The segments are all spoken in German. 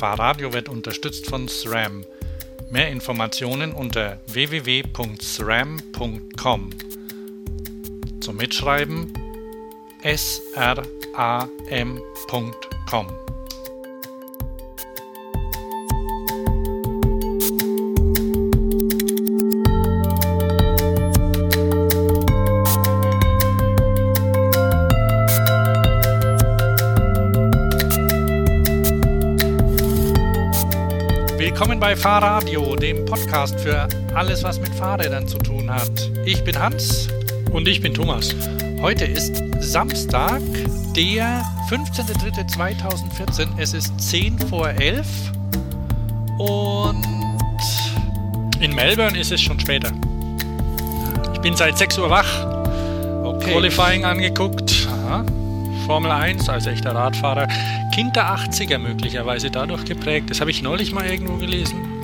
Fahrradio wird unterstützt von SRAM. Mehr Informationen unter www.sram.com. Zum Mitschreiben sram.com. Willkommen bei Fahrradio, dem Podcast für alles, was mit Fahrrädern zu tun hat. Ich bin Hans Und ich bin Thomas. Heute ist Samstag, der 15.03.2014. Es ist 10 vor 11 und In Melbourne ist es schon später. Ich bin seit 6 Uhr wach, okay. Qualifying angeguckt, Aha. Formel 1 als echter Radfahrer. Kind der 80er möglicherweise dadurch geprägt. Das habe ich neulich mal irgendwo gelesen.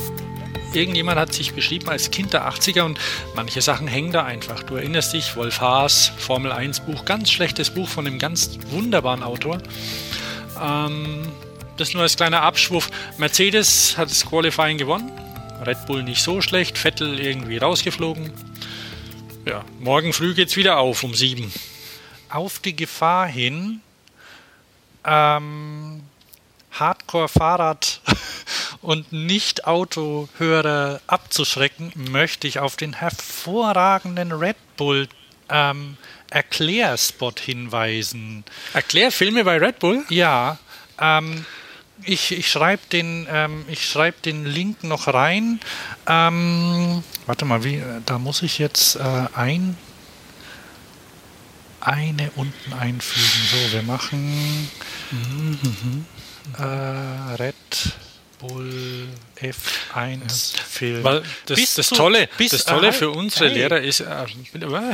Irgendjemand hat sich beschrieben als Kind der 80er und manche Sachen hängen da einfach. Du erinnerst dich, Wolf Haas, Formel 1 Buch, ganz schlechtes Buch von einem ganz wunderbaren Autor. Ähm, das nur als kleiner Abschwuff. Mercedes hat das Qualifying gewonnen. Red Bull nicht so schlecht, Vettel irgendwie rausgeflogen. Ja, morgen früh geht's wieder auf um sieben. Auf die Gefahr hin, ähm, Hardcore-Fahrrad- und Nicht-Autohörer abzuschrecken, möchte ich auf den hervorragenden Red Bull ähm, Erklärspot hinweisen. Erklär Filme bei Red Bull. Ja, ähm, ich, ich schreibe den, ähm, ich schreib den Link noch rein. Ähm, warte mal, wie, da muss ich jetzt äh, ein, eine unten einfügen. So, wir machen äh, Red Bull F1 Film. Weil das, Bis das zu- Tolle, das Tolle für äh, unsere hey. Lehrer ist, äh,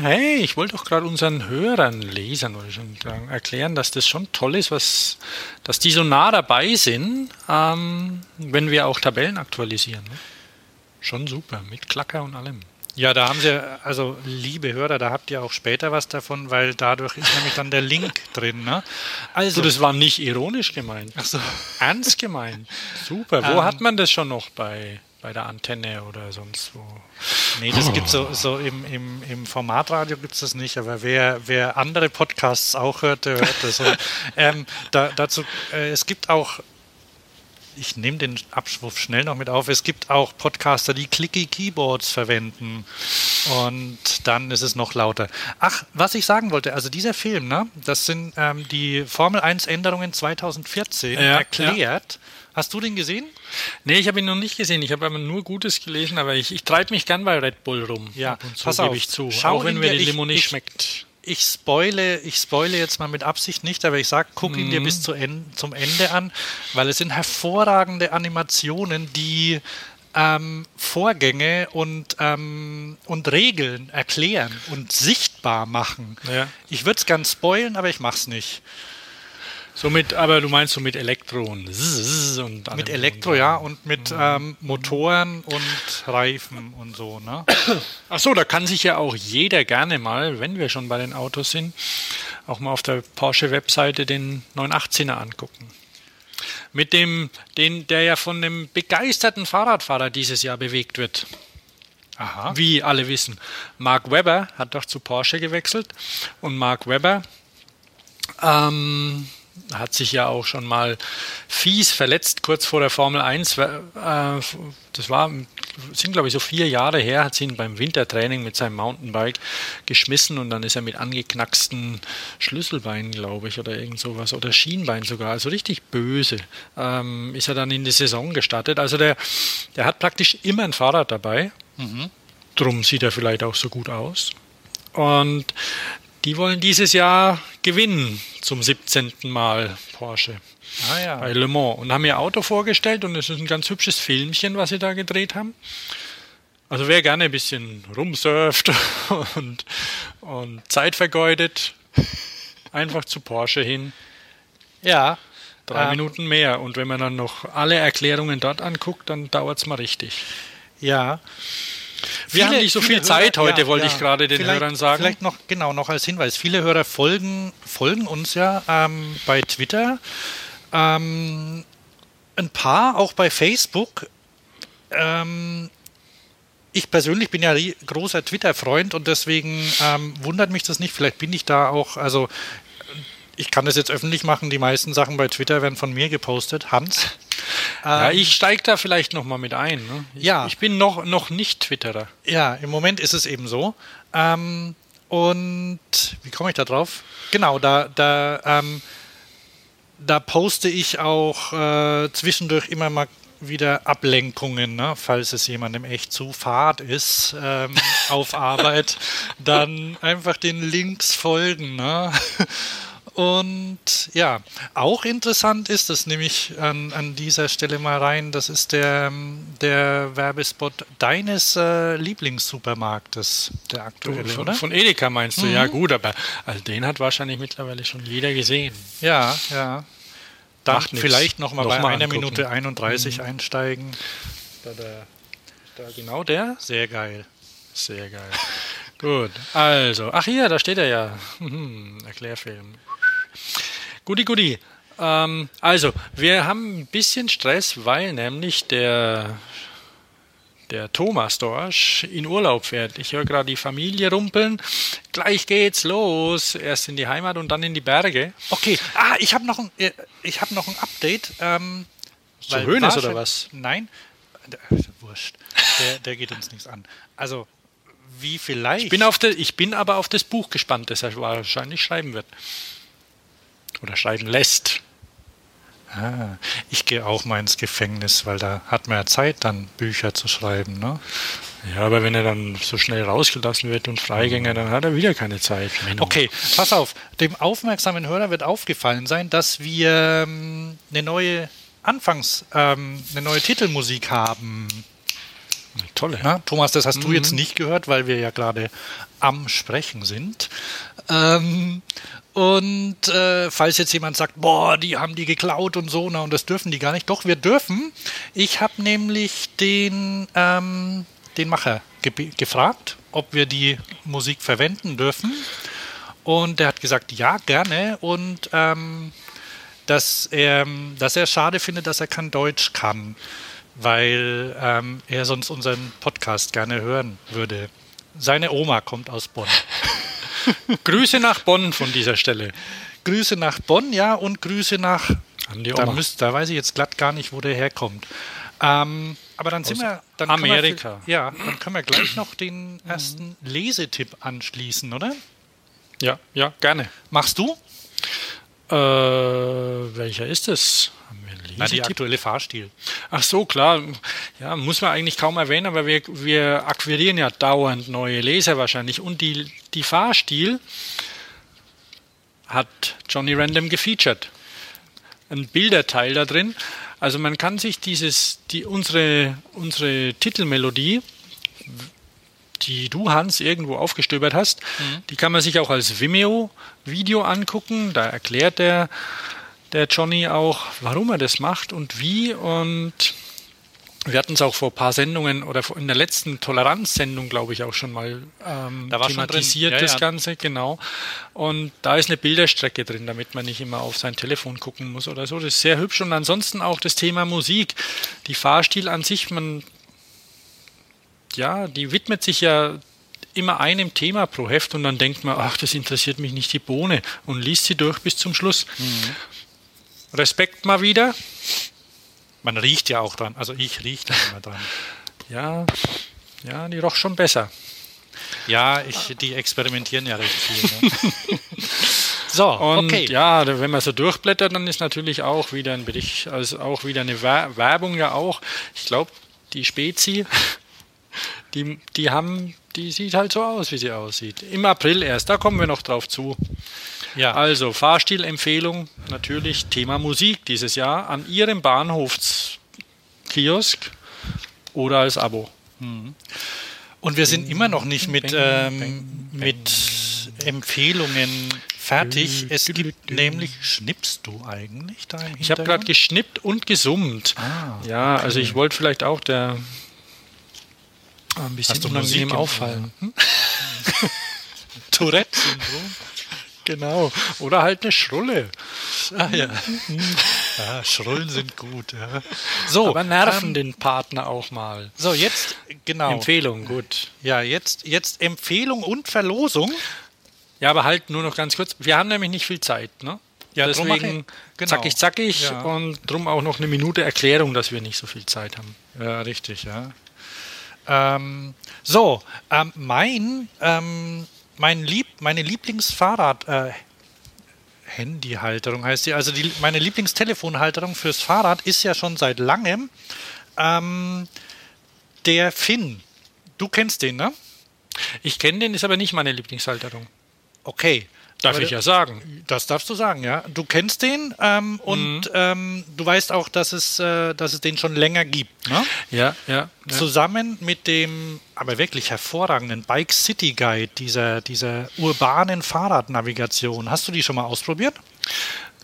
hey, ich wollte doch gerade unseren Hörern, Lesern schon sagen, erklären, dass das schon toll ist, was, dass die so nah dabei sind, ähm, wenn wir auch Tabellen aktualisieren. Ne? Schon super, mit Klacker und allem. Ja, da haben Sie, also liebe Hörer, da habt ihr auch später was davon, weil dadurch ist nämlich dann der Link drin. Ne? Also, So, das war nicht ironisch gemeint. Ach so. Ernst gemeint. Super. Wo Ähm. hat man das schon noch bei, bei der Antenne oder sonst wo? Nee, das gibt so, so im, im, im Formatradio gibt es das nicht, aber wer, wer andere Podcasts auch hört, der hört das. Und, ähm, da, dazu, äh, es gibt auch, ich nehme den Abschwuff schnell noch mit auf, es gibt auch Podcaster, die Clicky Keyboards verwenden und dann ist es noch lauter. Ach, was ich sagen wollte, also dieser Film, ne, das sind ähm, die Formel 1 Änderungen 2014 Ja, erklärt. Hast du den gesehen? Nee, ich habe ihn noch nicht gesehen. Ich habe aber nur Gutes gelesen, aber ich, ich treibe mich gern bei Red Bull rum. Ja, zu pass gebe auf. ich zu. Schau auch wenn mir die Limo nicht ich- schmeckt. Ich spoile, ich spoile jetzt mal mit Absicht nicht, aber ich sag, guck ihn dir Mhm. bis zu en zum Ende an, weil es sind hervorragende Animationen, die ähm, Vorgänge und, ähm, und Regeln erklären und sichtbar machen. Ja. Ich würde es gern spoilen, aber ich mach's nicht. Somit, aber du meinst so mit Elektro und, Mit Elektro, ja, und mit ähm, Motoren und Reifen und so, ne? Ach so, da kann sich ja auch jeder gerne mal, wenn wir schon bei den Autos sind, auch mal auf der Porsche-Webseite den 918er angucken. Mit dem, den, der ja von einem begeisterten Fahrradfahrer dieses Jahr bewegt wird. Aha. Wie alle wissen. Mark Webber hat doch zu Porsche gewechselt und Mark Webber ähm, hat sich ja auch schon mal fies verletzt kurz vor der Formel 1. Äh, das war, sind glaube ich so vier Jahre her, hat sie ihn beim Wintertraining mit seinem Mountainbike geschmissen und dann ist er mit angeknacksten Schlüsselbeinen, glaube ich, oder irgend sowas, oder Schienbein sogar, also richtig böse, ähm, ist er dann in die Saison gestartet. Also der, der hat praktisch immer ein Fahrrad dabei. Drum sieht er vielleicht auch so gut aus. Und die wollen dieses Jahr gewinnen zum 17. Mal Porsche Ah ja. bei Le Mans und haben ihr Auto vorgestellt und es ist ein ganz hübsches Filmchen, was sie da gedreht haben. Also wer gerne ein bisschen rumsurft und, und Zeit vergeudet, einfach zu Porsche hin, Ja. drei Ähm, Minuten mehr. Und wenn man dann noch alle Erklärungen dort anguckt, dann dauert es mal richtig. Ja. Wir haben nicht so viel Zeit heute, wollte ich gerade den vielleicht, Hörern sagen. Vielleicht noch, genau, noch als Hinweis. Viele Hörer folgen, folgen uns ja ähm, bei Twitter. Ähm, ein paar, auch bei Facebook. Ähm, ich persönlich bin ja großer Twitter-Freund und deswegen ähm, wundert mich das nicht. Vielleicht bin ich da auch, also ich kann das jetzt öffentlich machen. Die meisten Sachen bei Twitter werden von mir gepostet. Hans. Ja, ähm, ich steige da vielleicht nochmal mit ein. Ne? Ich, ja. Ich bin noch, noch nicht Twitterer. Ja, im Moment ist es eben so. Ähm, und wie komme ich da drauf? Genau, da, da, ähm, da poste ich auch äh, zwischendurch immer mal wieder Ablenkungen, ne? falls es jemandem echt zu fad ist ähm, auf Arbeit, dann einfach den Links folgen. Ne? Und ja, auch interessant ist das nämlich an, an dieser Stelle mal rein, das ist der, der Werbespot deines äh, Lieblingssupermarktes, der aktuelle, von, oder? Von Edeka meinst du, mhm. ja gut, aber also den hat wahrscheinlich mittlerweile schon jeder gesehen. Ja, ja. Macht vielleicht nochmal noch bei einer angucken. Minute 31 mhm. einsteigen. Da, da, da genau der? Sehr geil. Sehr geil. Gut, also, ach hier, da steht er ja. Hm, Erklärfilm. Guti, guti. Ähm, also, wir haben ein bisschen Stress, weil nämlich der, der Thomas Dorsch in Urlaub fährt. Ich höre gerade die Familie rumpeln. Gleich geht's los. Erst in die Heimat und dann in die Berge. Okay. Ah, ich habe noch, ein, äh, hab noch ein Update. Ähm, Zu Hönes oder was? Nein. Wurscht. Der, der geht uns nichts an. Also, wie vielleicht. Ich bin, auf der, ich bin aber auf das Buch gespannt, das er wahrscheinlich schreiben wird oder schreiben lässt. Ah, ich gehe auch mal ins Gefängnis, weil da hat man ja Zeit, dann Bücher zu schreiben. Ne? Ja, aber wenn er dann so schnell rausgelassen wird und Freigänger, dann hat er wieder keine Zeit. Okay, pass auf. Dem aufmerksamen Hörer wird aufgefallen sein, dass wir ähm, eine neue Anfangs, ähm, eine neue Titelmusik haben. Tolle. Na, Thomas, das hast mhm. du jetzt nicht gehört, weil wir ja gerade am Sprechen sind. Ähm, und äh, falls jetzt jemand sagt, boah, die haben die geklaut und so, na, und das dürfen die gar nicht. Doch, wir dürfen. Ich habe nämlich den, ähm, den Macher ge gefragt, ob wir die Musik verwenden dürfen. Und der hat gesagt, ja, gerne. Und ähm, dass, er, dass er schade findet, dass er kein Deutsch kann, weil ähm, er sonst unseren Podcast gerne hören würde. Seine Oma kommt aus Bonn. Grüße nach Bonn von dieser Stelle. Grüße nach Bonn, ja, und Grüße nach. An die Oma. Da, müsst, da weiß ich jetzt glatt gar nicht, wo der herkommt. Ähm, aber dann sind wir. Dann Amerika. Wir, ja, dann können wir gleich noch den ersten Lesetipp anschließen, oder? Ja, ja, gerne. Machst du? Äh, welcher ist es? Na, die aktuelle Fahrstil. Ach so, klar. Ja, muss man eigentlich kaum erwähnen, aber wir, wir akquirieren ja dauernd neue Leser wahrscheinlich. Und die, die Fahrstil hat Johnny Random gefeatured. Ein Bilderteil da drin. Also man kann sich dieses, die, unsere, unsere Titelmelodie, die du, Hans, irgendwo aufgestöbert hast, mhm. die kann man sich auch als Vimeo-Video angucken. Da erklärt er der Johnny auch, warum er das macht und wie. Und wir hatten es auch vor ein paar Sendungen oder in der letzten Toleranzsendung, glaube ich, auch schon mal ähm, da war thematisiert, ja, das ja. Ganze, genau. Und da ist eine Bilderstrecke drin, damit man nicht immer auf sein Telefon gucken muss oder so. Das ist sehr hübsch. Und ansonsten auch das Thema Musik. Die Fahrstil an sich, man, ja, die widmet sich ja immer einem Thema pro Heft und dann denkt man, ach, das interessiert mich nicht die Bohne und liest sie durch bis zum Schluss. Mhm. Respekt mal wieder. Man riecht ja auch dran. Also ich rieche da immer dran. Ja, ja, die roch schon besser. Ja, ich, die experimentieren ja recht viel. Ne? so, und okay. ja, wenn man so durchblättert, dann ist natürlich auch wieder ein Bericht, also auch wieder eine Werbung ja auch. Ich glaube, die Spezi, die, die haben, die sieht halt so aus, wie sie aussieht. Im April erst, da kommen wir noch drauf zu. Ja. Also Fahrstilempfehlung natürlich Thema Musik dieses Jahr an Ihrem Bahnhofskiosk oder als Abo. Mhm. Und wir sind immer noch nicht mit, ähm, mit Empfehlungen fertig. Es gibt nämlich, schnippst du eigentlich da Ich habe gerade geschnippt und gesummt. Ah, ja, okay. also ich wollte vielleicht auch der ein bisschen unangenehm auffallen. Hm? Tourette-Syndrom. Genau. Oder halt eine Schrulle. Ah ja. Ja, Schrullen sind gut. Ja. So, aber nerven ähm, den Partner auch mal. So, jetzt, genau. Empfehlung, gut. Ja, jetzt, jetzt Empfehlung und Verlosung. Ja, aber halt nur noch ganz kurz. Wir haben nämlich nicht viel Zeit, ne? Ja, deswegen genau. zackig, zackig ja. und drum auch noch eine Minute Erklärung, dass wir nicht so viel Zeit haben. Ja, richtig, ja. Ähm, so, ähm, mein, ähm, mein Lieb, meine Lieblingsfahrrad, äh, Handyhalterung heißt die, also die, meine Lieblingstelefonhalterung fürs Fahrrad ist ja schon seit langem ähm, der Finn. Du kennst den, ne? Ich kenne den, ist aber nicht meine Lieblingshalterung. Okay. Darf ich ja sagen. Das darfst du sagen, ja. Du kennst den ähm, und mhm. ähm, du weißt auch, dass es, äh, dass es den schon länger gibt. Ne? Ja, ja, ja. Zusammen mit dem aber wirklich hervorragenden Bike City Guide, dieser, dieser urbanen Fahrradnavigation. Hast du die schon mal ausprobiert?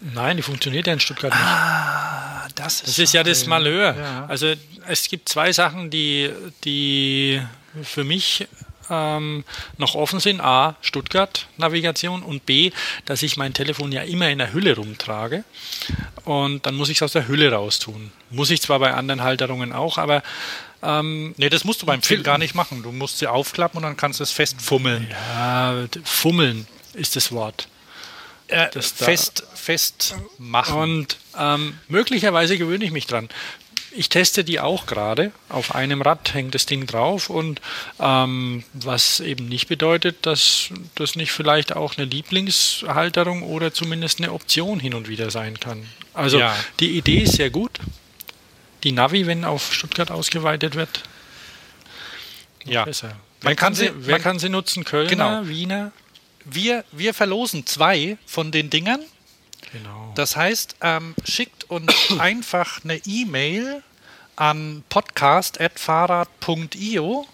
Nein, die funktioniert ja in Stuttgart nicht. Ah, das ist, das ist ja das Malheur. Ja. Also es gibt zwei Sachen, die, die für mich ähm, noch offen sind. A, Stuttgart-Navigation und B, dass ich mein Telefon ja immer in der Hülle rumtrage und dann muss ich es aus der Hülle raustun. Muss ich zwar bei anderen Halterungen auch, aber ähm, nee, das musst du beim Film gar nicht machen. Du musst sie aufklappen und dann kannst du es festfummeln. Ja, fummeln ist das Wort. Äh, das fest, fest machen. Und ähm, möglicherweise gewöhne ich mich dran ich teste die auch gerade. Auf einem Rad hängt das Ding drauf und ähm, was eben nicht bedeutet, dass das nicht vielleicht auch eine Lieblingshalterung oder zumindest eine Option hin und wieder sein kann. Also ja. die Idee ist sehr gut. Die Navi, wenn auf Stuttgart ausgeweitet wird, ja. besser. Wer, kann, sie, wer wenn, kann sie nutzen? Kölner, genau. Wiener? Wir, wir verlosen zwei von den Dingern. Genau. Das heißt, ähm, schickt uns einfach eine E-Mail an podcast.fahrrad.io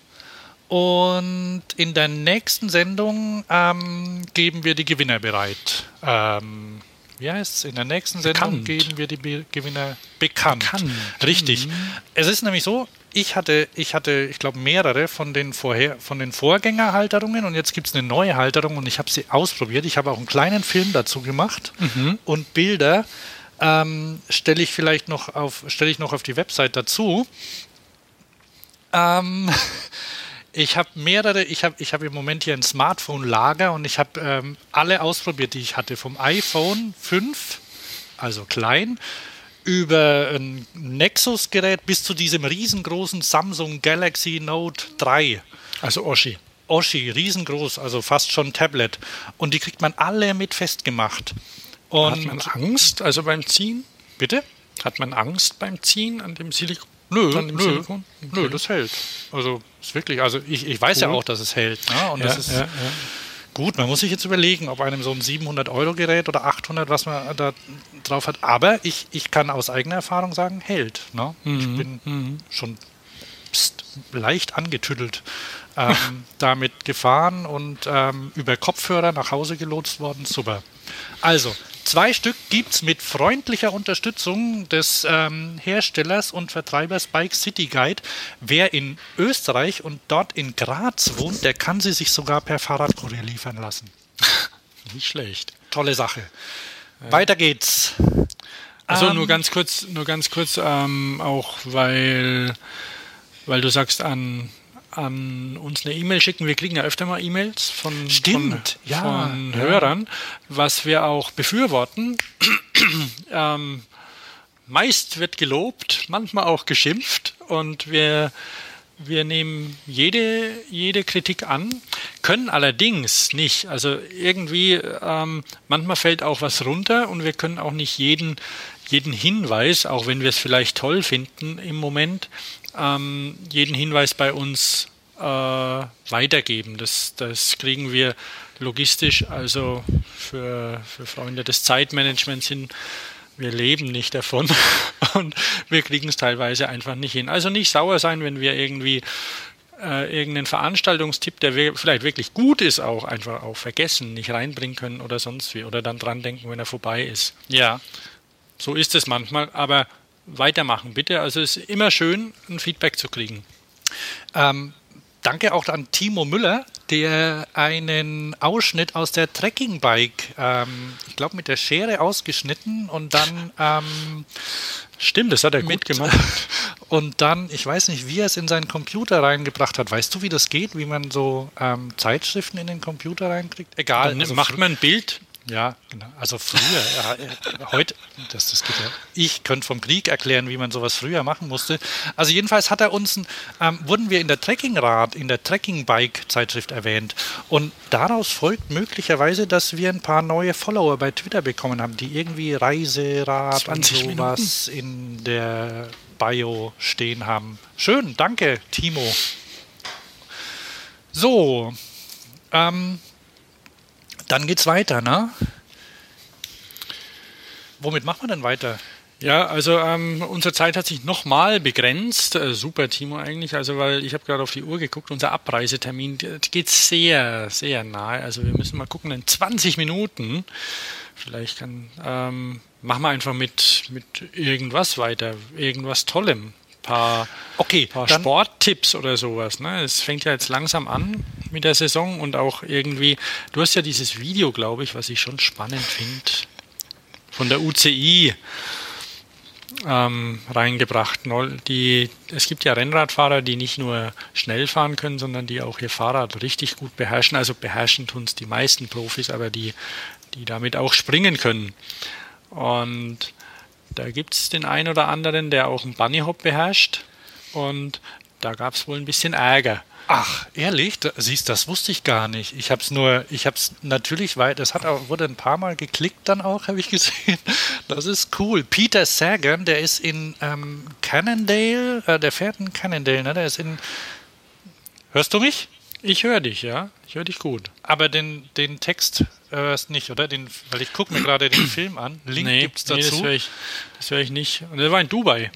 und in der nächsten Sendung ähm, geben wir die Gewinner bereit. Ähm, wie heißt es? In der nächsten Sendung geben wir die Be Gewinner bekannt. bekannt. Richtig. Mhm. Es ist nämlich so, ich hatte, ich hatte, ich glaube, mehrere von den vorher, von den Vorgängerhalterungen und jetzt gibt es eine neue Halterung und ich habe sie ausprobiert. Ich habe auch einen kleinen Film dazu gemacht mhm. und Bilder ähm, stelle ich vielleicht noch auf, stelle ich noch auf die Website dazu. Ähm, ich habe mehrere, ich habe ich hab im Moment hier ein Smartphone-Lager und ich habe ähm, alle ausprobiert, die ich hatte. Vom iPhone 5, also klein, über ein Nexus-Gerät bis zu diesem riesengroßen Samsung Galaxy Note 3. Also Oshi. Oshi, riesengroß, also fast schon Tablet. Und die kriegt man alle mit festgemacht. Und Hat man Angst, also beim Ziehen? Bitte? Hat man Angst beim Ziehen an dem Silikon? Nö, nö, Silikon? Okay. nö, das hält. Also ist wirklich, also ich, ich weiß cool. ja auch, dass es hält. Ne? Und ja, das ist, ja, ja. Gut, man muss sich jetzt überlegen, ob einem so ein 700-Euro-Gerät oder 800, was man da drauf hat. Aber ich, ich kann aus eigener Erfahrung sagen, hält. Ne? Mhm. Ich bin mhm. schon pst, leicht angetüdelt ähm, damit gefahren und ähm, über Kopfhörer nach Hause gelotst worden. Super. Also, Zwei Stück gibt es mit freundlicher Unterstützung des ähm, Herstellers und Vertreibers Bike City Guide. Wer in Österreich und dort in Graz wohnt, der kann sie sich sogar per Fahrradkurier liefern lassen. Nicht schlecht. Tolle Sache. Ja. Weiter geht's. Also ähm, nur ganz kurz, nur ganz kurz, ähm, auch weil, weil du sagst, an an uns eine E-Mail schicken. Wir kriegen ja öfter mal E-Mails von, von, ja, von ja. Hörern, was wir auch befürworten. ähm, meist wird gelobt, manchmal auch geschimpft und wir, wir nehmen jede, jede Kritik an, können allerdings nicht. Also irgendwie, ähm, manchmal fällt auch was runter und wir können auch nicht jeden, jeden Hinweis, auch wenn wir es vielleicht toll finden im Moment, ähm, jeden Hinweis bei uns äh, weitergeben. Das, das kriegen wir logistisch, also für, für Freunde des Zeitmanagements hin. Wir leben nicht davon und wir kriegen es teilweise einfach nicht hin. Also nicht sauer sein, wenn wir irgendwie äh, irgendeinen Veranstaltungstipp, der wir, vielleicht wirklich gut ist, auch einfach auch vergessen, nicht reinbringen können oder sonst wie oder dann dran denken, wenn er vorbei ist. Ja, so ist es manchmal, aber weitermachen bitte. Also es ist immer schön, ein Feedback zu kriegen. Ähm, danke auch an Timo Müller, der einen Ausschnitt aus der Trekkingbike, ähm, ich glaube, mit der Schere ausgeschnitten und dann. Ähm, Stimmt, das hat er mit, gut gemacht. Und dann, ich weiß nicht, wie er es in seinen Computer reingebracht hat. Weißt du, wie das geht, wie man so ähm, Zeitschriften in den Computer reinkriegt? Egal. Dann also macht man ein Bild ja, genau. Also früher, ja, heute, das, das geht ja. Ich könnte vom Krieg erklären, wie man sowas früher machen musste. Also jedenfalls hat er uns, ähm, wurden wir in der Trekkingrad, in der Trekkingbike-Zeitschrift erwähnt. Und daraus folgt möglicherweise, dass wir ein paar neue Follower bei Twitter bekommen haben, die irgendwie Reiserad und sowas Minuten. in der Bio stehen haben. Schön, danke, Timo. So, ähm, dann geht's weiter, ne? Womit macht man denn weiter? Ja, also ähm, unsere Zeit hat sich nochmal begrenzt. Äh, super, Timo, eigentlich. Also, weil ich habe gerade auf die Uhr geguckt, unser Abreisetermin geht sehr, sehr nahe. Also wir müssen mal gucken, in 20 Minuten. Vielleicht kann, ähm, machen wir einfach mit, mit irgendwas weiter, irgendwas Tollem paar, okay, paar Sporttipps oder sowas. Ne? Es fängt ja jetzt langsam an mit der Saison und auch irgendwie, du hast ja dieses Video, glaube ich, was ich schon spannend finde, von der UCI ähm, reingebracht. Die, es gibt ja Rennradfahrer, die nicht nur schnell fahren können, sondern die auch ihr Fahrrad richtig gut beherrschen. Also beherrschen tun es die meisten Profis, aber die, die damit auch springen können. Und da gibt es den einen oder anderen, der auch einen Bunny Hop beherrscht. Und da gab es wohl ein bisschen Ärger. Ach, ehrlich? Da, siehst, das wusste ich gar nicht. Ich habe es nur, ich habe es natürlich, weil das hat auch, wurde ein paar Mal geklickt dann auch, habe ich gesehen. Das ist cool. Peter Sagan, der ist in ähm, Cannondale, äh, der fährt in Cannondale, ne? Der ist in. Hörst du mich? Ich höre dich, ja. Ich höre dich gut. Aber den, den Text hörst nicht, oder? Den, weil ich gucke mir gerade den Film an. Link nee, gibt es dazu. Nee, das höre ich, hör ich nicht. Und der war in Dubai.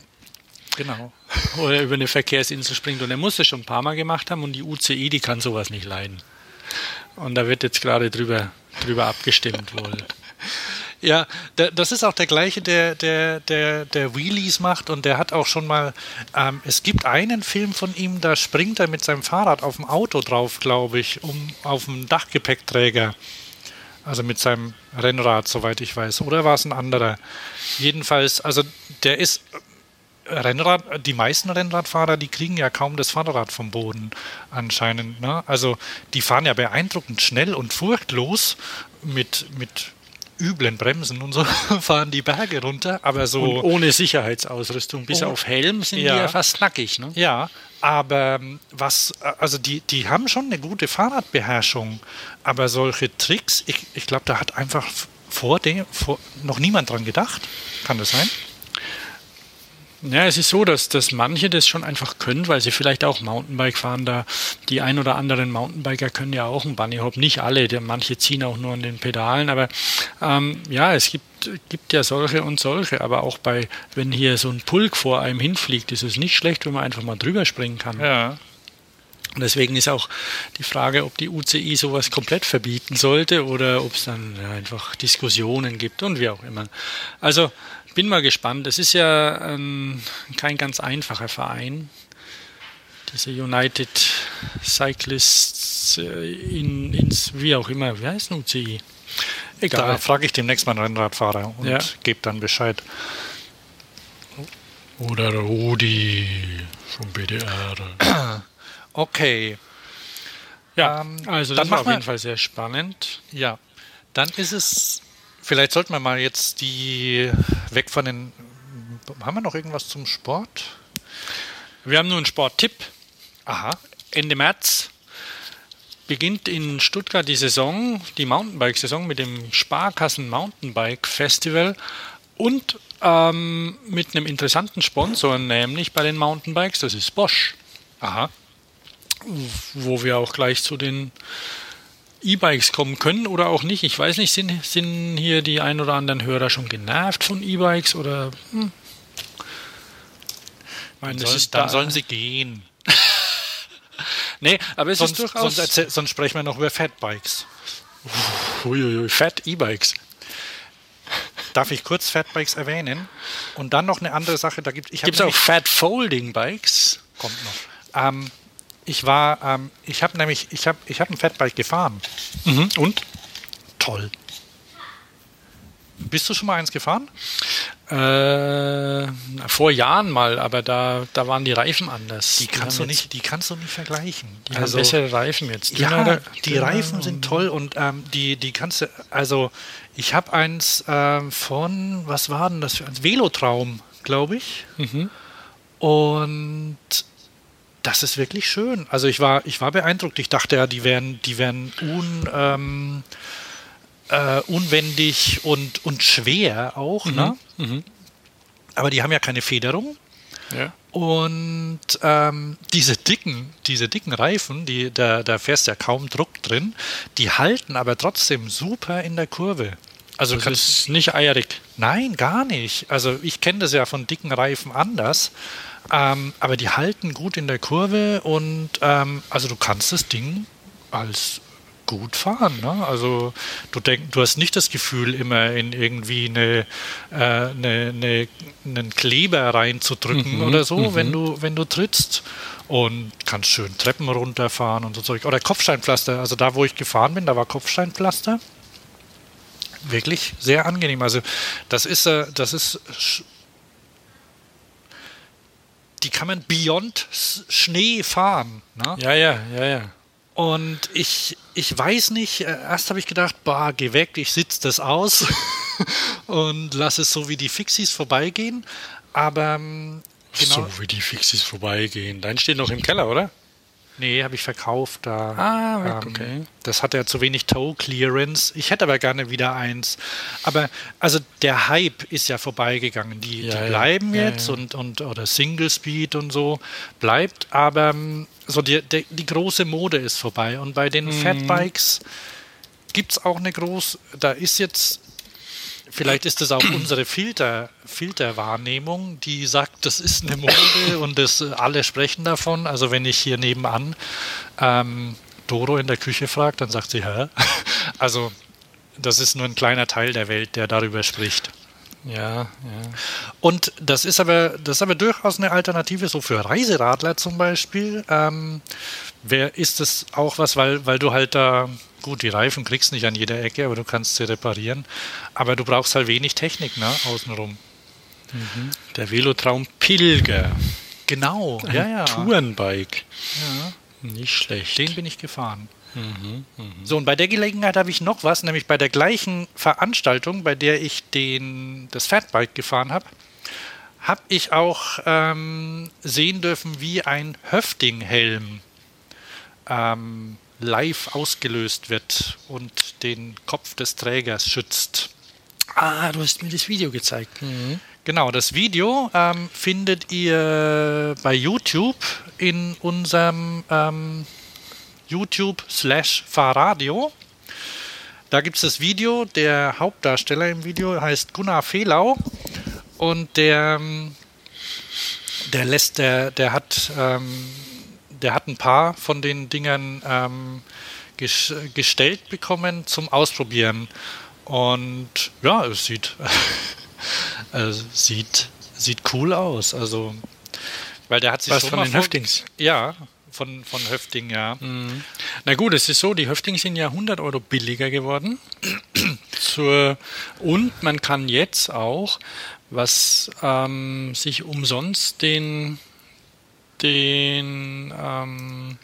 Genau. Oder über eine Verkehrsinsel springt. Und er muss das schon ein paar Mal gemacht haben und die UCI, die kann sowas nicht leiden. Und da wird jetzt gerade drüber, drüber abgestimmt wohl. Ja, das ist auch der gleiche, der, der, der, der Wheelies macht und der hat auch schon mal, ähm, es gibt einen Film von ihm, da springt er mit seinem Fahrrad auf dem Auto drauf, glaube ich, um auf dem Dachgepäckträger. Also mit seinem Rennrad, soweit ich weiß. Oder war es ein anderer? Jedenfalls, also der ist Rennrad, die meisten Rennradfahrer, die kriegen ja kaum das Fahrrad vom Boden anscheinend. Ne? Also die fahren ja beeindruckend schnell und furchtlos mit, mit üblen Bremsen und so fahren die Berge runter, aber so. Und ohne Sicherheitsausrüstung. Bis oh, auf Helm sind ja, die ja fast nackig, ne? Ja, aber ähm, was, also die, die haben schon eine gute Fahrradbeherrschung, aber solche Tricks, ich, ich glaube, da hat einfach vor dem vor, noch niemand dran gedacht. Kann das sein? Ja, es ist so, dass, dass manche das schon einfach können, weil sie vielleicht auch Mountainbike fahren. Da die ein oder anderen Mountainbiker können ja auch einen Bunny Hop. Nicht alle, manche ziehen auch nur an den Pedalen. Aber ähm, ja, es gibt, gibt ja solche und solche. Aber auch bei, wenn hier so ein Pulk vor einem hinfliegt, ist es nicht schlecht, wenn man einfach mal drüber springen kann. Ja. Und deswegen ist auch die Frage, ob die UCI sowas komplett verbieten sollte oder ob es dann ja, einfach Diskussionen gibt und wie auch immer. Also bin mal gespannt. Es ist ja ähm, kein ganz einfacher Verein. Diese United Cyclists äh, in, ins, wie auch immer, wie heißt UCI? Egal. Da frage ich demnächst mal einen Rennradfahrer und ja. gebe dann Bescheid. Oder Rudi vom BDR. Okay. Ja, ähm, also das war auf jeden Fall sehr spannend. Ja, dann ist es Vielleicht sollten wir mal jetzt die weg von den. Haben wir noch irgendwas zum Sport? Wir haben nur einen Sporttipp. Aha. Ende März beginnt in Stuttgart die Saison, die Mountainbike-Saison mit dem Sparkassen Mountainbike Festival und ähm, mit einem interessanten Sponsor, nämlich bei den Mountainbikes, das ist Bosch. Aha. Wo wir auch gleich zu den E-Bikes kommen können oder auch nicht. Ich weiß nicht, sind, sind hier die ein oder anderen Hörer schon genervt von E-Bikes oder. Hm? Meine, soll, dann da. sollen sie gehen. nee, aber es sonst, ist durchaus. Sonst, sonst sprechen wir noch über Fatbikes. Uiuiui, Fat E-Bikes. Darf ich kurz Fatbikes erwähnen? Und dann noch eine andere Sache, da gibt es auch Fat Folding Bikes. Kommt noch. Ähm, ich war, ähm, ich habe nämlich, ich habe ich hab ein Fatbike gefahren. Mhm. Und? Toll. Bist du schon mal eins gefahren? Äh, vor Jahren mal, aber da, da waren die Reifen anders. Die kannst, du nicht, die kannst du nicht vergleichen. Die also, haben bessere Reifen jetzt. Dünner, ja, die Reifen sind toll und ähm, die, die kannst du, also ich habe eins ähm, von, was war denn das für ein Velotraum, glaube ich. Mhm. Und das ist wirklich schön. Also ich war, ich war beeindruckt. Ich dachte ja, die wären, die wären un, ähm, äh, unwendig und, und schwer auch. Mhm. Ne? Mhm. Aber die haben ja keine Federung. Ja. Und ähm, diese dicken, diese dicken Reifen, die, da, da fährst ja kaum Druck drin, die halten aber trotzdem super in der Kurve. Also das ist nicht eierig. Nein, gar nicht. Also ich kenne das ja von dicken Reifen anders. Ähm, aber die halten gut in der Kurve und ähm, also du kannst das Ding als gut fahren. Ne? Also du denk, du hast nicht das Gefühl, immer in irgendwie eine, äh, eine, eine einen Kleber reinzudrücken mhm, oder so, mhm. wenn du wenn du trittst und kannst schön Treppen runterfahren und so Zeug. Oder Kopfsteinpflaster. Also da, wo ich gefahren bin, da war Kopfsteinpflaster. Wirklich sehr angenehm. Also das ist äh, das ist die kann man beyond Schnee fahren. Ne? Ja, ja, ja, ja. Und ich, ich weiß nicht, äh, erst habe ich gedacht, bah, geh weg, ich sitze das aus und lass es so wie die Fixies vorbeigehen. Aber ähm, genau. So wie die Fixies vorbeigehen. Dein steht noch im Keller, oder? Nee, habe ich verkauft. Da, ah, ähm, okay. Das hat ja zu wenig Toe Clearance. Ich hätte aber gerne wieder eins. Aber also der Hype ist ja vorbeigegangen. Die, ja, die bleiben ja, jetzt Und, und oder Single Speed und so bleibt. Aber ähm, so die, die, die große Mode ist vorbei. Und bei den mhm. Fatbikes gibt es auch eine große, da ist jetzt Vielleicht ist es auch unsere Filter, Filterwahrnehmung, die sagt, das ist eine Mode und das, alle sprechen davon. Also wenn ich hier nebenan ähm, Doro in der Küche frage, dann sagt sie, hä? Also das ist nur ein kleiner Teil der Welt, der darüber spricht. Ja, ja. Und das ist aber, das ist aber durchaus eine Alternative, so für Reiseradler zum Beispiel. Ähm, wer ist das auch was, weil, weil du halt da Gut, die Reifen kriegst nicht an jeder Ecke, aber du kannst sie reparieren. Aber du brauchst halt wenig Technik, ne, außenrum. Mhm. Der Velotraum Pilger. Genau, Ein ja, ja. Tourenbike. Ja. Nicht schlecht. Den bin ich gefahren. Mhm, mh. So, und bei der Gelegenheit habe ich noch was, nämlich bei der gleichen Veranstaltung, bei der ich den, das Fatbike gefahren habe, habe ich auch ähm, sehen dürfen, wie ein Höftinghelm ähm, live ausgelöst wird und den Kopf des Trägers schützt. Ah, du hast mir das Video gezeigt. Mhm. Genau, das Video ähm, findet ihr bei YouTube in unserem ähm, YouTube slash Fahrradio. Da gibt es das Video. Der Hauptdarsteller im Video heißt Gunnar Fehlau und der, ähm, der lässt, der, der hat ähm, der hat ein paar von den Dingern ähm, ges gestellt bekommen zum Ausprobieren. Und ja, es sieht, also sieht, sieht cool aus. Also, weil der hat sich Was von den Höftings? Ja, von, von Höfting, ja. Mhm. Na gut, es ist so, die Höftings sind ja 100 Euro billiger geworden. Zur, und man kann jetzt auch, was ähm, sich umsonst den den, ähm,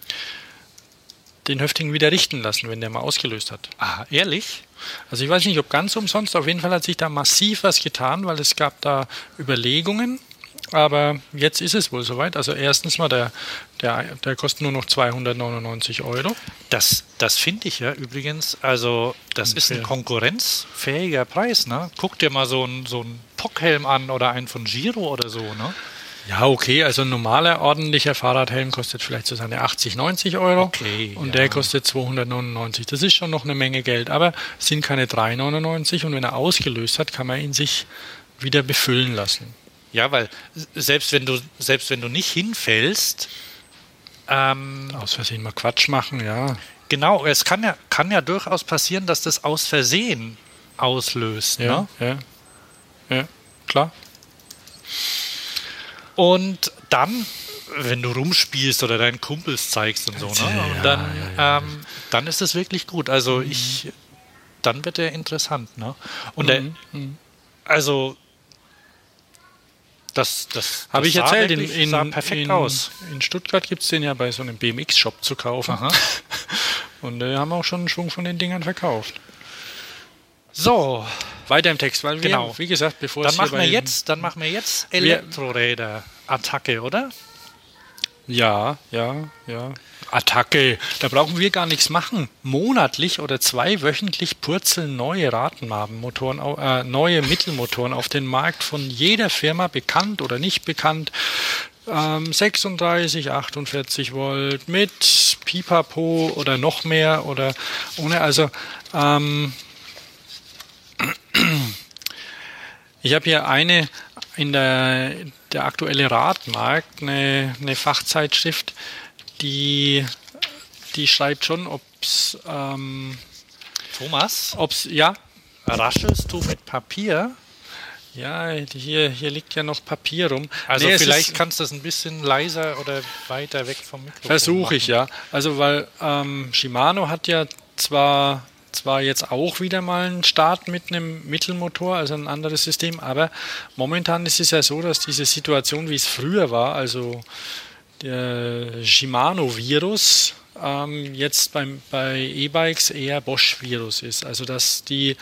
den Höfting wieder richten lassen, wenn der mal ausgelöst hat. Ah, ehrlich? Also ich weiß nicht, ob ganz umsonst, auf jeden Fall hat sich da massiv was getan, weil es gab da Überlegungen, aber jetzt ist es wohl soweit. Also erstens mal, der, der, der kostet nur noch 299 Euro. Das, das finde ich ja übrigens, also das Ungefähr. ist ein konkurrenzfähiger Preis. Ne? Guck dir mal so einen so ein Pockhelm an oder einen von Giro oder so. Ne? Ja, okay, also ein normaler, ordentlicher Fahrradhelm kostet vielleicht so seine 80, 90 Euro. Okay, und ja. der kostet 299. Das ist schon noch eine Menge Geld, aber es sind keine 3,99 und wenn er ausgelöst hat, kann man ihn sich wieder befüllen lassen. Ja, weil selbst wenn du, selbst wenn du nicht hinfällst, ähm, aus Versehen mal Quatsch machen, ja. Genau, es kann ja, kann ja durchaus passieren, dass das aus Versehen auslöst. Ja, ne? ja, ja, klar. Und dann wenn du rumspielst oder deinen Kumpels zeigst und so, ne? Und dann, ja, ähm, dann ist es wirklich gut. Also mhm. ich, dann wird er interessant, ne? Und mhm. der, mhm. also das, das, habe ich erzählt. In, in, sah perfekt in, aus. In Stuttgart gibt es den ja bei so einem BMX-Shop zu kaufen. Und wir äh, haben auch schon einen Schwung von den Dingern verkauft. So, weiter im Text, weil wir, genau. wie gesagt, bevor dann machen wir jetzt, dann machen wir jetzt Elektroräder-Attacke, oder? Ja, ja, ja. Attacke. Da brauchen wir gar nichts machen. Monatlich oder zweiwöchentlich purzeln neue Radnabenmotoren, äh, neue Mittelmotoren auf den Markt von jeder Firma, bekannt oder nicht bekannt. Ähm, 36, 48 Volt mit Pipapo oder noch mehr oder ohne. Also ähm, ich habe hier eine in der, der aktuelle Radmarkt, eine, eine Fachzeitschrift, die, die schreibt schon, ob es. Ähm, Thomas? Ob's, ja. Raschelst du mit Papier? Ja, hier, hier liegt ja noch Papier rum. Also nee, vielleicht kannst du das ein bisschen leiser oder weiter weg vom Mikrofon Versuche ich, ja. Also weil ähm, Shimano hat ja zwar zwar jetzt auch wieder mal einen Start mit einem Mittelmotor, also ein anderes System, aber momentan ist es ja so, dass diese Situation, wie es früher war, also Shimano-Virus, ähm, jetzt beim, bei E-Bikes eher Bosch-Virus ist. Also dass die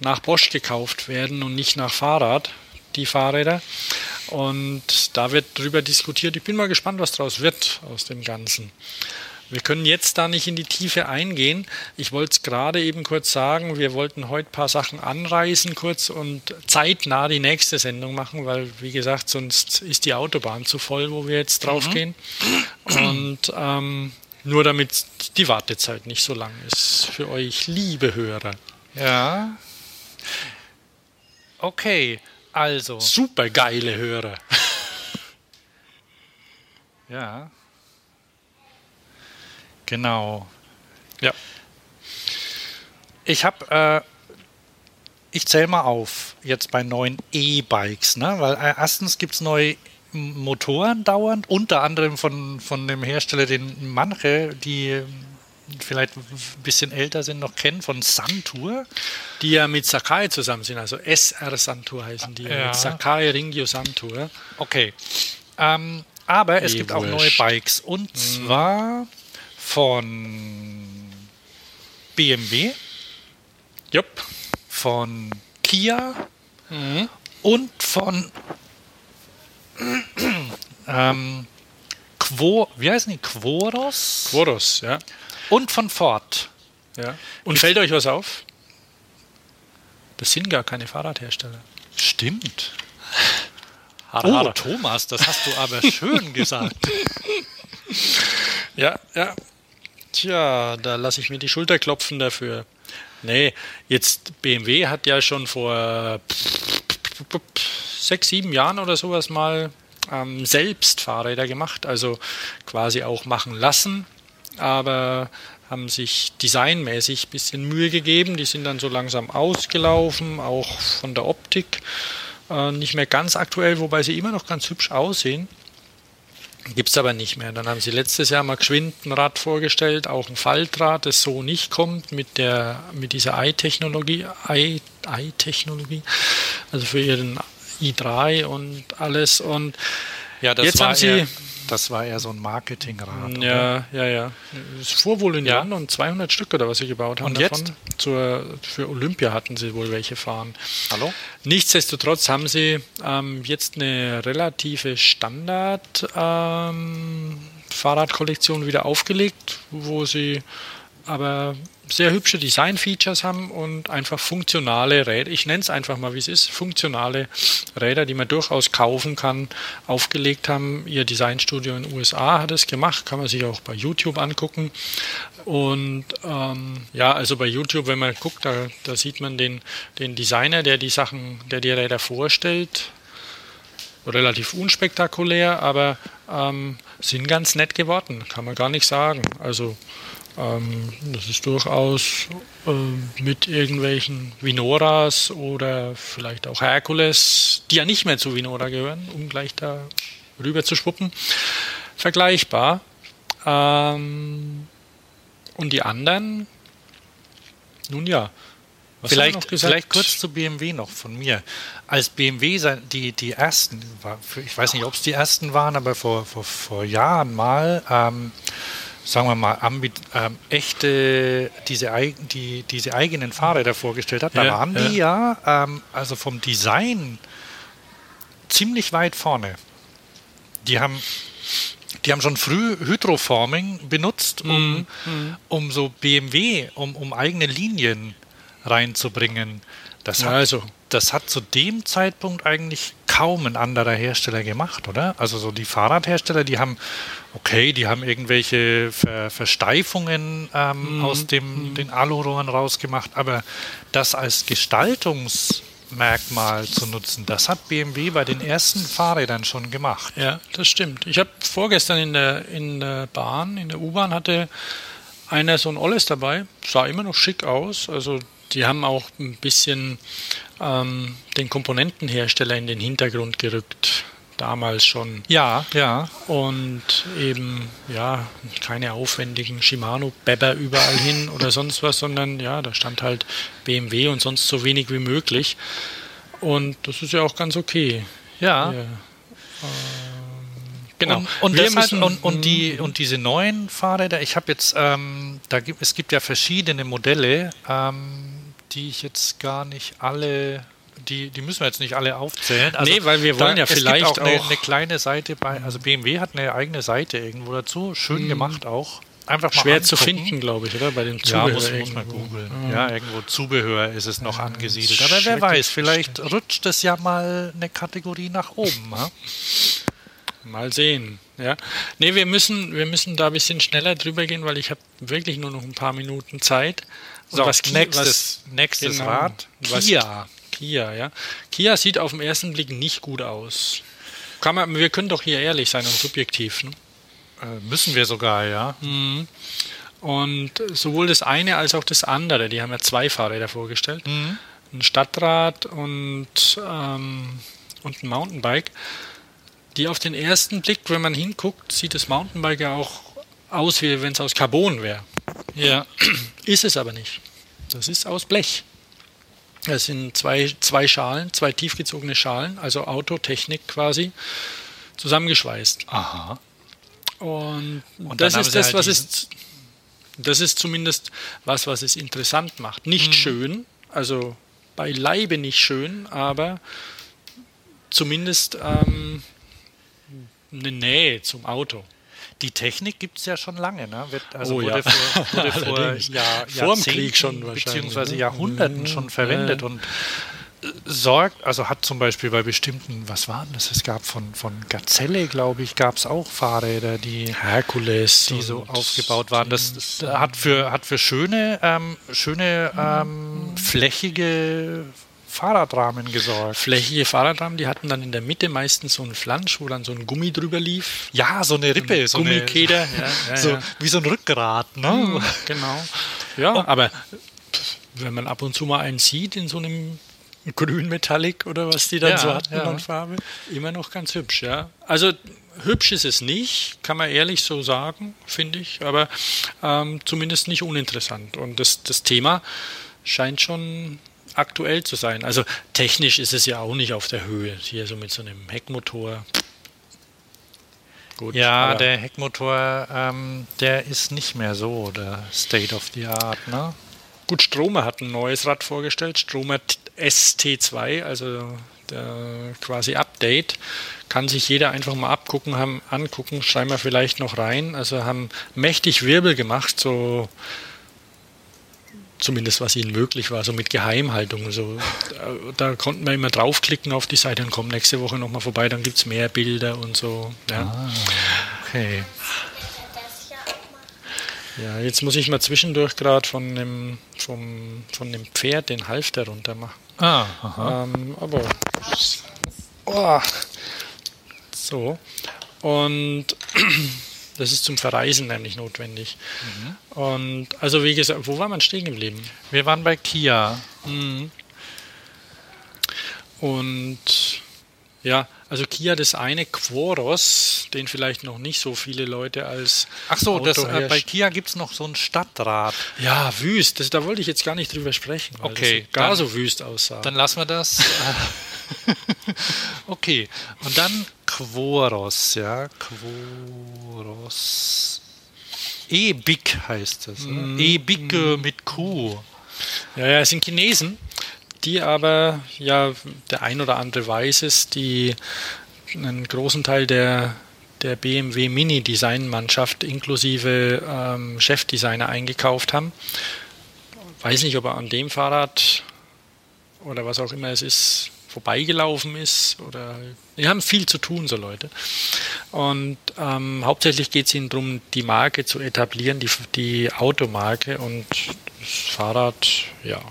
nach Bosch gekauft werden und nicht nach Fahrrad, die Fahrräder. Und da wird drüber diskutiert. Ich bin mal gespannt, was daraus wird aus dem Ganzen. Wir können jetzt da nicht in die Tiefe eingehen. Ich wollte es gerade eben kurz sagen, wir wollten heute ein paar Sachen anreißen kurz und zeitnah die nächste Sendung machen, weil, wie gesagt, sonst ist die Autobahn zu voll, wo wir jetzt drauf mhm. gehen. Und ähm, nur damit die Wartezeit nicht so lang ist für euch, liebe Hörer. Ja. Okay, also. Super geile Hörer. ja. Genau. Ja. Ich habe, äh, ich zähle mal auf, jetzt bei neuen E-Bikes, ne? Weil äh, erstens gibt es neue Motoren dauernd, unter anderem von, von dem Hersteller, den manche, die vielleicht ein bisschen älter sind, noch kennen, von Santur. Die ja mit Sakai zusammen sind, also SR Santur heißen die. Ja. Mit Sakai Ringio Santur. Okay. Ähm, aber es gibt wurscht. auch neue Bikes. Und mhm. zwar von BMW, Jupp. von Kia mhm. und von ähm, Quo, wie heißen die? Quoros? Quoros, ja. Und von Ford. Ja. Und fällt euch was auf? Das sind gar keine Fahrradhersteller. Stimmt. Hara, oh, Thomas, das hast du aber schön gesagt. Ja, ja. Tja, da lasse ich mir die Schulter klopfen dafür. Nee, jetzt BMW hat ja schon vor sechs, sieben Jahren oder sowas mal ähm, selbst Fahrräder gemacht, also quasi auch machen lassen, aber haben sich designmäßig ein bisschen Mühe gegeben. Die sind dann so langsam ausgelaufen, auch von der Optik. Äh, nicht mehr ganz aktuell, wobei sie immer noch ganz hübsch aussehen. Gibt es aber nicht mehr. Dann haben sie letztes Jahr mal geschwind ein Rad vorgestellt, auch ein Faltrad, das so nicht kommt mit, der, mit dieser i-Technologie, i-Technologie, also für ihren i3 und alles. Und ja, das jetzt haben sie das war eher so ein Marketingrad. Ja, ja, ja. Es fuhr wohl in ja. London 200 Stück oder was sie gebaut haben. Und davon. jetzt? Zur, für Olympia hatten sie wohl welche fahren. Hallo? Nichtsdestotrotz haben sie ähm, jetzt eine relative Standard ähm, Fahrradkollektion wieder aufgelegt, wo sie aber sehr hübsche Design-Features haben und einfach funktionale Räder, ich nenne es einfach mal wie es ist, funktionale Räder, die man durchaus kaufen kann, aufgelegt haben. Ihr Designstudio in den USA hat es gemacht, kann man sich auch bei YouTube angucken. Und ähm, ja, also bei YouTube, wenn man guckt, da, da sieht man den, den Designer, der die Sachen, der die Räder vorstellt, relativ unspektakulär, aber ähm, sind ganz nett geworden, kann man gar nicht sagen. Also ähm, das ist durchaus äh, mit irgendwelchen Vinoras oder vielleicht auch Herkules, die ja nicht mehr zu Vinora gehören, um gleich da rüber zu schwuppen. vergleichbar. Ähm, und die anderen, nun ja. Was vielleicht, vielleicht kurz zu BMW noch von mir. Als BMW die, die ersten, ich weiß nicht, ob es die ersten waren, aber vor, vor, vor Jahren mal, ähm, sagen wir mal, ähm, echte, diese, die, diese eigenen Fahrräder vorgestellt hat, da ja, waren die ja, ja ähm, also vom Design ziemlich weit vorne. Die haben, die haben schon früh Hydroforming benutzt, um, mm, um so BMW, um, um eigene Linien reinzubringen. Das hat, also. das hat zu dem Zeitpunkt eigentlich kaum ein anderer Hersteller gemacht, oder? Also so die Fahrradhersteller, die haben, okay, die haben irgendwelche Ver Versteifungen ähm, mm, aus dem, mm. den Alurohren rausgemacht, aber das als Gestaltungs- Merkmal zu nutzen. Das hat BMW bei den ersten Fahrrädern schon gemacht. Ja, das stimmt. Ich habe vorgestern in der, in der Bahn, in der U-Bahn hatte einer so ein Olles dabei, sah immer noch schick aus. Also die haben auch ein bisschen ähm, den Komponentenhersteller in den Hintergrund gerückt damals schon. Ja, ja. Und eben, ja, keine aufwendigen Shimano-Bebber überall hin oder sonst was, sondern ja, da stand halt BMW und sonst so wenig wie möglich. Und das ist ja auch ganz okay. Ja. ja. Ähm, genau. Und, und, deshalb, müssen, und, und, die, mhm. und diese neuen Fahrräder, ich habe jetzt, ähm, da gibt, es gibt ja verschiedene Modelle, ähm, die ich jetzt gar nicht alle die, die müssen wir jetzt nicht alle aufzählen. Also nee, weil wir wollen da, ja vielleicht auch, eine, auch eine, kleine Seite bei, also BMW hat eine eigene Seite irgendwo dazu, schön mhm. gemacht auch. Einfach mal Schwer angucken. zu finden, glaube ich, oder? Bei dem Zubehör. Ja, muss, muss man googeln. Mhm. Ja, irgendwo Zubehör ist es noch angesiedelt. Aber wer weiß, vielleicht rutscht es ja mal eine Kategorie nach oben. Ha? Mal sehen. Ja. Nee, wir müssen, wir müssen da ein bisschen schneller drüber gehen, weil ich habe wirklich nur noch ein paar Minuten Zeit. So, was, nächstes, was, nächstes genau, Rad. Kia. Kia, ja. Kia sieht auf den ersten Blick nicht gut aus. Kann man, wir können doch hier ehrlich sein und subjektiv. Ne? Äh, müssen wir sogar, ja. Mhm. Und sowohl das eine als auch das andere, die haben ja zwei Fahrräder vorgestellt. Mhm. Ein Stadtrad und, ähm, und ein Mountainbike. Die auf den ersten Blick, wenn man hinguckt, sieht das Mountainbike ja auch aus, wie wenn es aus Carbon wäre. Ja. Ist es aber nicht. Das ist aus Blech. Es sind zwei, zwei Schalen, zwei tiefgezogene Schalen, also Autotechnik quasi, zusammengeschweißt. Aha. Und, Und das ist das, halt was es. Das ist zumindest was, was es interessant macht. Nicht mhm. schön, also beileibe nicht schön, aber zumindest ähm, eine Nähe zum Auto. Die Technik gibt es ja schon lange, ne? Wird, also oh, wurde ja. vor, wurde vor Jahr, dem Krieg schon beziehungsweise ne? Jahrhunderten mhm. schon verwendet ja. und äh, sorgt, also hat zum Beispiel bei bestimmten, was waren das? Es gab von, von Gazelle, glaube ich, gab es auch Fahrräder, die Herkules, die so aufgebaut waren. Das, das, hat für hat für schöne ähm, schöne ähm, flächige Fahrradrahmen gesorgt. Flächige Fahrradrahmen, die hatten dann in der Mitte meistens so einen Flansch, wo dann so ein Gummi drüber lief. Ja, so eine Rippe, so, eine Gummikeder. Ja, ja, so, ja. Wie so ein Rückgrat, ne? Mhm, genau. Ja, oh. aber wenn man ab und zu mal einen sieht in so einem grün Metallic oder was die dann ja, so hatten ja. an Farbe, immer noch ganz hübsch, ja. Also hübsch ist es nicht, kann man ehrlich so sagen, finde ich, aber ähm, zumindest nicht uninteressant. Und das, das Thema scheint schon aktuell zu sein. Also technisch ist es ja auch nicht auf der Höhe, hier so mit so einem Heckmotor. Gut, ja, der Heckmotor, ähm, der ist nicht mehr so der State of the Art, ne? Gut, Stromer hat ein neues Rad vorgestellt, Stromer ST2, also der quasi Update. Kann sich jeder einfach mal abgucken, haben, angucken, schreiben wir vielleicht noch rein. Also haben mächtig Wirbel gemacht, so zumindest was ihnen möglich war, so mit Geheimhaltung. So, da konnten wir immer draufklicken auf die Seite und kommen nächste Woche nochmal vorbei, dann gibt es mehr Bilder und so. Ja. Ah, okay. Ja, jetzt muss ich mal zwischendurch gerade von dem, vom, von dem Pferd den Halfter runter machen. Ah, aha. Ähm, aber oh, so. Und das ist zum Verreisen nämlich notwendig. Mhm. Und also wie gesagt, wo war man stehen geblieben? Wir waren bei Kia. Mhm. Und ja, Also Kia das eine Quoros, den vielleicht noch nicht so viele Leute als Ach so, das, äh, bei Kia gibt es noch so ein Stadtrad. Ja, wüst. Das, da wollte ich jetzt gar nicht drüber sprechen. okay. gar dann, so wüst aussah. Dann lassen wir das. okay. Und dann Quoros, ja. Quoros. E-Big heißt das. Mm. E-Big mit Q. Ja, ja, es sind Chinesen die aber, ja, der ein oder andere weiß es, die einen großen Teil der, der BMW Mini Design Mannschaft inklusive ähm, Chefdesigner eingekauft haben. Weiß nicht, ob er an dem Fahrrad oder was auch immer es ist, vorbeigelaufen ist oder die haben viel zu tun, so Leute. Und ähm, hauptsächlich geht es ihnen darum, die Marke zu etablieren, die, die Automarke und das Fahrrad, ja,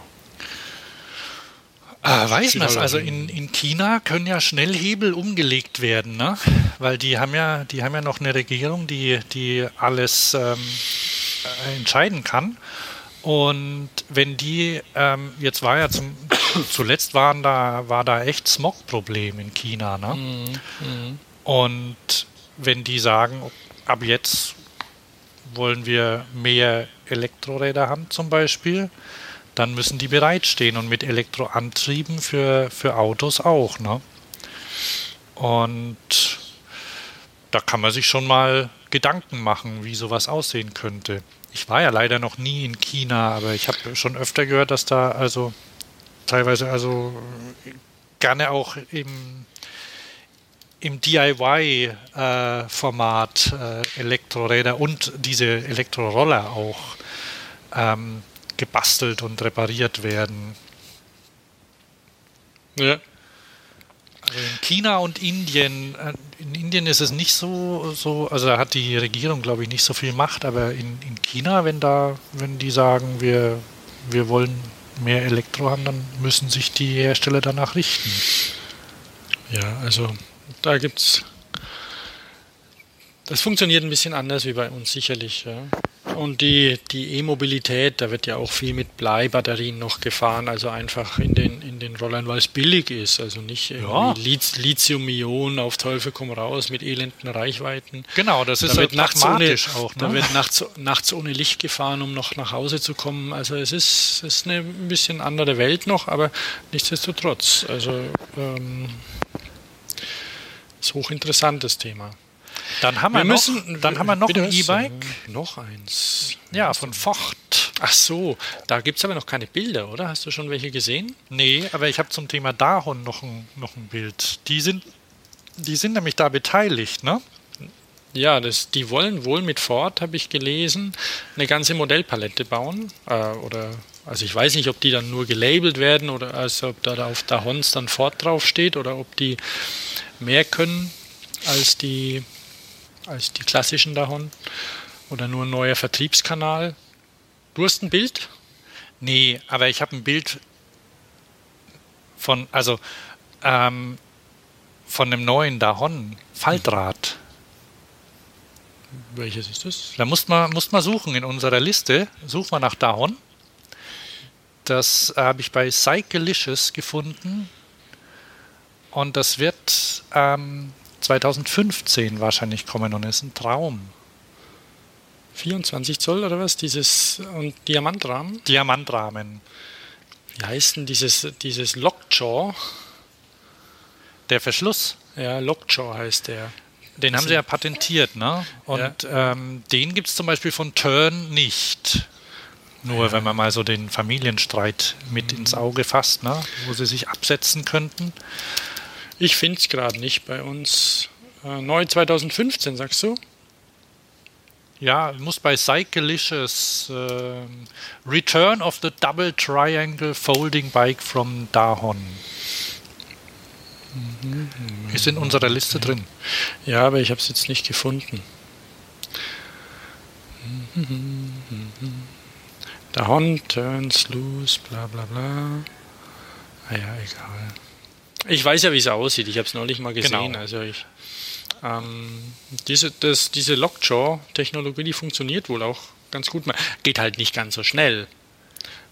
Ah, weiß man es. Also in, in China können ja Schnellhebel umgelegt werden, ne? Weil die haben ja, die haben ja noch eine Regierung, die, die alles ähm, äh, entscheiden kann. Und wenn die, ähm, jetzt war ja zum, zuletzt waren da, war da echt Smog-Problem in China, ne? Mhm. Mhm. Und wenn die sagen, ab jetzt wollen wir mehr Elektroräder haben zum Beispiel, dann müssen die bereitstehen und mit Elektroantrieben für, für Autos auch. Ne? Und da kann man sich schon mal Gedanken machen, wie sowas aussehen könnte. Ich war ja leider noch nie in China, aber ich habe schon öfter gehört, dass da also teilweise also gerne auch im, im DIY-Format äh, äh, Elektroräder und diese Elektroroller auch ähm, gebastelt und repariert werden. Ja. Also in China und Indien, äh, in Indien ist es nicht so, so, also da hat die Regierung, glaube ich, nicht so viel Macht, aber in, in China, wenn da, wenn die sagen, wir, wir wollen mehr Elektro haben, dann müssen sich die Hersteller danach richten. Ja, also da gibt es. Das funktioniert ein bisschen anders wie bei uns sicherlich. Ja. Und die, die E-Mobilität, da wird ja auch viel mit Bleibatterien noch gefahren, also einfach in den, in den Rollern, weil es billig ist, also nicht ja. Lithium-Ionen auf Teufel komm raus mit elenden Reichweiten. Genau, das ist da wird nachts ohne, auch. Ne? Da wird nachts, nachts ohne Licht gefahren, um noch nach Hause zu kommen. Also es ist, ist eine ein bisschen andere Welt noch, aber nichtsdestotrotz, also ähm, ist hochinteressantes Thema. Dann haben wir, wir müssen, noch, dann haben wir noch ein E-Bike. Noch eins. Ja, von Ford. Ach so, da gibt es aber noch keine Bilder, oder? Hast du schon welche gesehen? Nee, aber ich habe zum Thema Dahon noch ein, noch ein Bild. Die sind, die sind nämlich da beteiligt, ne? Ja, das, die wollen wohl mit Ford, habe ich gelesen, eine ganze Modellpalette bauen. Äh, oder also ich weiß nicht, ob die dann nur gelabelt werden oder also ob da auf Dahons dann Ford draufsteht oder ob die mehr können als die als die klassischen davon oder nur ein neuer Vertriebskanal. Du hast ein Bild? Nee, aber ich habe ein Bild von, also ähm, von einem neuen Dahon Faltrad. Welches ist das? Da muss man, muss man suchen in unserer Liste. Such mal nach Dahon. Das habe ich bei Cyclicious gefunden. Und das wird ähm, 2015 wahrscheinlich kommen und ist ein Traum. 24 Zoll oder was? Dieses und Diamantrahmen? Diamantrahmen. Wie heißt denn dieses, dieses Lockjaw? Der Verschluss. Ja, Lockjaw heißt der. Den haben sie ja patentiert, ne? Und ja. ähm, den gibt es zum Beispiel von Turn nicht. Nur ja. wenn man mal so den Familienstreit mit mhm. ins Auge fasst, ne? wo sie sich absetzen könnten. Ich finde es gerade nicht bei uns. Äh, neu 2015, sagst du? Ja, muss bei Cyclicious äh, Return of the Double Triangle Folding Bike from Dahon. Mhm. Ist in unserer Liste drin. Ja, aber ich habe es jetzt nicht gefunden. Dahon turns loose, bla bla bla. Ah ja, egal. Ich weiß ja, wie es aussieht. Ich habe es neulich mal gesehen. Genau. Also ich, ähm, diese, das, diese Lockjaw-Technologie, die funktioniert wohl auch ganz gut. Man geht halt nicht ganz so schnell.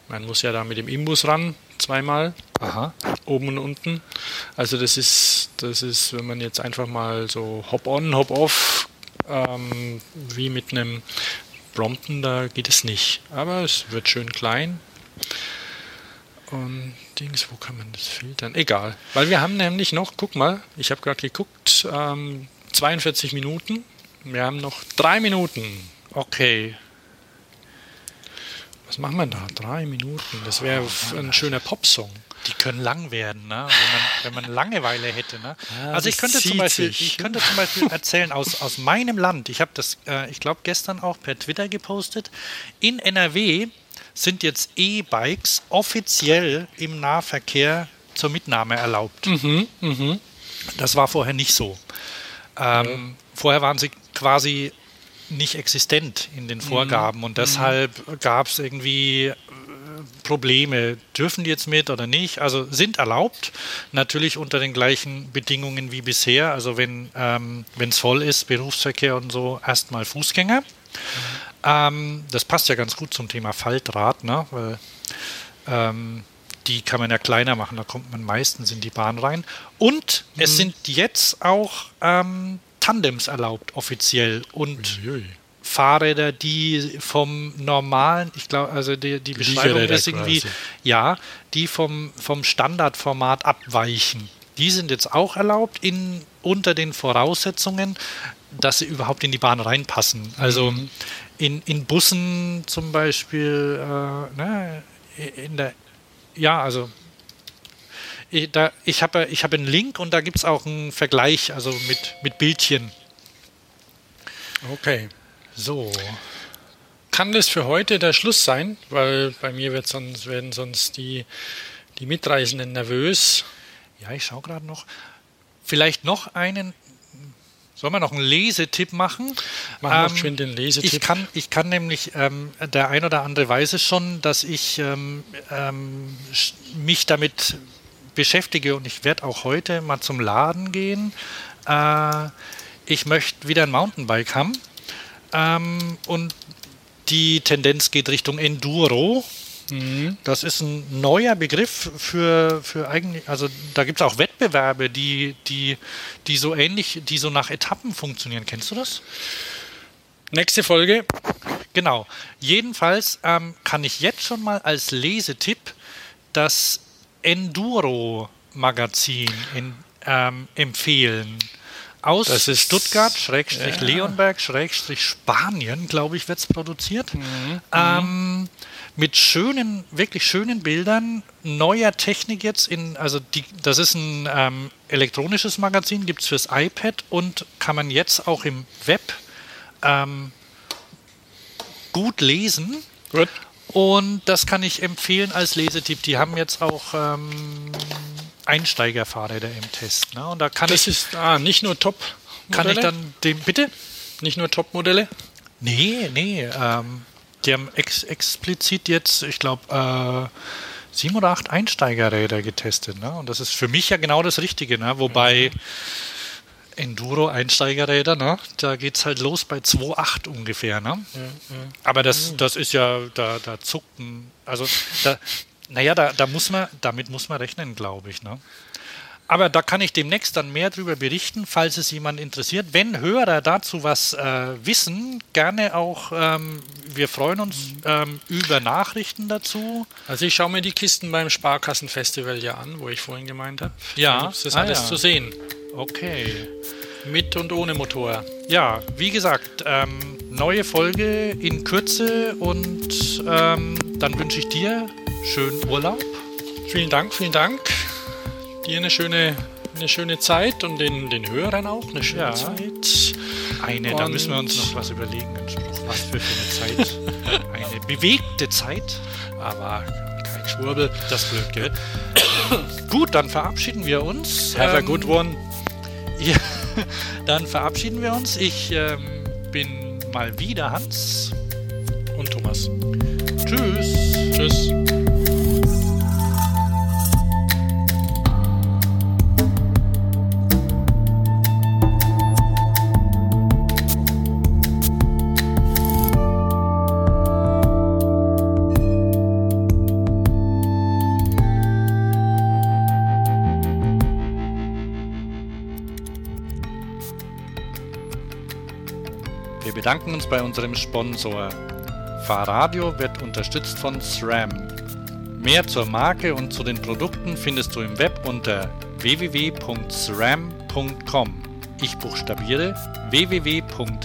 Man muss ja da mit dem Imbus ran, zweimal. Aha. Oben und unten. Also das ist, Das ist, wenn man jetzt einfach mal so Hop-on, Hop-off, ähm, wie mit einem Brompton, da geht es nicht. Aber es wird schön klein. Und Dings, wo kann man das filtern? Egal. Weil wir haben nämlich noch, guck mal, ich habe gerade geguckt, ähm, 42 Minuten. Wir haben noch drei Minuten. Okay. Was machen wir da? Drei Minuten. Das wäre oh, ein schöner Popsong. Die können lang werden, ne? wenn, man, wenn man Langeweile hätte. Ne? Ja, also ich könnte, zum Beispiel, ich könnte zum Beispiel erzählen aus, aus meinem Land, ich habe das, äh, ich glaube, gestern auch per Twitter gepostet, in NRW sind jetzt E-Bikes offiziell im Nahverkehr zur Mitnahme erlaubt. Mhm, mh. Das war vorher nicht so. Ähm, mhm. Vorher waren sie quasi nicht existent in den Vorgaben mhm. und deshalb mhm. gab es irgendwie äh, Probleme. Dürfen die jetzt mit oder nicht? Also sind erlaubt, natürlich unter den gleichen Bedingungen wie bisher. Also wenn ähm, es voll ist, Berufsverkehr und so, erstmal Fußgänger. Ähm, das passt ja ganz gut zum Thema Faltrad, ne? weil ähm, die kann man ja kleiner machen, da kommt man meistens in die Bahn rein. Und mhm. es sind jetzt auch ähm, Tandems erlaubt, offiziell. Und Uiui. Fahrräder, die vom normalen, ich glaube, also die, die Beschreibung ist irgendwie, quasi. ja, die vom, vom Standardformat abweichen. Die sind jetzt auch erlaubt in, unter den Voraussetzungen, dass sie überhaupt in die Bahn reinpassen. Also mhm. In, in Bussen zum Beispiel, äh, ne, in der, ja, also ich, da, ich habe ich hab einen Link und da gibt es auch einen Vergleich, also mit, mit Bildchen. Okay. So. Kann das für heute der Schluss sein? Weil bei mir wird sonst, werden sonst die, die Mitreisenden nervös. Ja, ich schaue gerade noch. Vielleicht noch einen Sollen wir noch einen Lesetipp machen? Machen ähm, wir den Lesetipp. Ich kann, ich kann nämlich, ähm, der ein oder andere weiß es schon, dass ich ähm, ähm mich damit beschäftige und ich werde auch heute mal zum Laden gehen. Äh, ich möchte wieder ein Mountainbike haben ähm, und die Tendenz geht Richtung Enduro. Mhm. Das ist ein neuer Begriff für, für eigentlich, also da gibt es auch Wettbewerbe, die, die, die so ähnlich, die so nach Etappen funktionieren. Kennst du das? Nächste Folge. Genau. Jedenfalls ähm, kann ich jetzt schon mal als Lesetipp das Enduro-Magazin ähm, empfehlen. Aus das ist Stuttgart, Schrägstrich ja. Leonberg, Schrägstrich Spanien, glaube ich, wird es produziert. Mhm. Ähm, mit schönen, wirklich schönen Bildern, neuer Technik jetzt in, also die, das ist ein ähm, elektronisches Magazin, gibt es fürs iPad und kann man jetzt auch im Web ähm, gut lesen. Gut. Und das kann ich empfehlen als Lesetipp. Die haben jetzt auch ähm, Einsteigerfahrräder im Test. Ne? Und da kann das ich, ist ah, nicht nur Top. -Modelle? Kann ich dann dem bitte? Nicht nur Top-Modelle? Nee, nee. Ähm, die haben ex explizit jetzt, ich glaube, äh, sieben oder acht Einsteigerräder getestet. Ne? Und das ist für mich ja genau das Richtige. Ne? Wobei Enduro-Einsteigerräder, ne? da geht es halt los bei 2,8 ungefähr. Ne? Ja. Aber das, das ist ja, da, da zuckten, also da, naja, da, da muss man, damit muss man rechnen, glaube ich. Ne? Aber da kann ich demnächst dann mehr darüber berichten, falls es jemand interessiert. Wenn Hörer dazu was äh, wissen, gerne auch, ähm, wir freuen uns ähm, über Nachrichten dazu. Also ich schaue mir die Kisten beim Sparkassenfestival ja an, wo ich vorhin gemeint habe. Ja. Das ist ah, alles ja. zu sehen. Okay. Mit und ohne Motor. Ja, wie gesagt, ähm, neue Folge in Kürze und ähm, dann wünsche ich dir schönen Urlaub. Vielen Dank, vielen Dank dir eine schöne, eine schöne Zeit und den, den Hörern auch eine schöne ja. Zeit. Eine, und da müssen wir uns noch was überlegen. Was für eine Zeit. eine bewegte Zeit, aber kein Schwurbel. Das blöd, gell? Gut, dann verabschieden wir uns. Have ähm, a good one. Ja, dann verabschieden wir uns. Ich ähm, bin mal wieder Hans und Thomas. Tschüss. Tschüss. Bedanken uns bei unserem Sponsor. Fahrradio wird unterstützt von SRAM. Mehr zur Marke und zu den Produkten findest du im Web unter www.sram.com. Ich buchstabiere www.sram.com.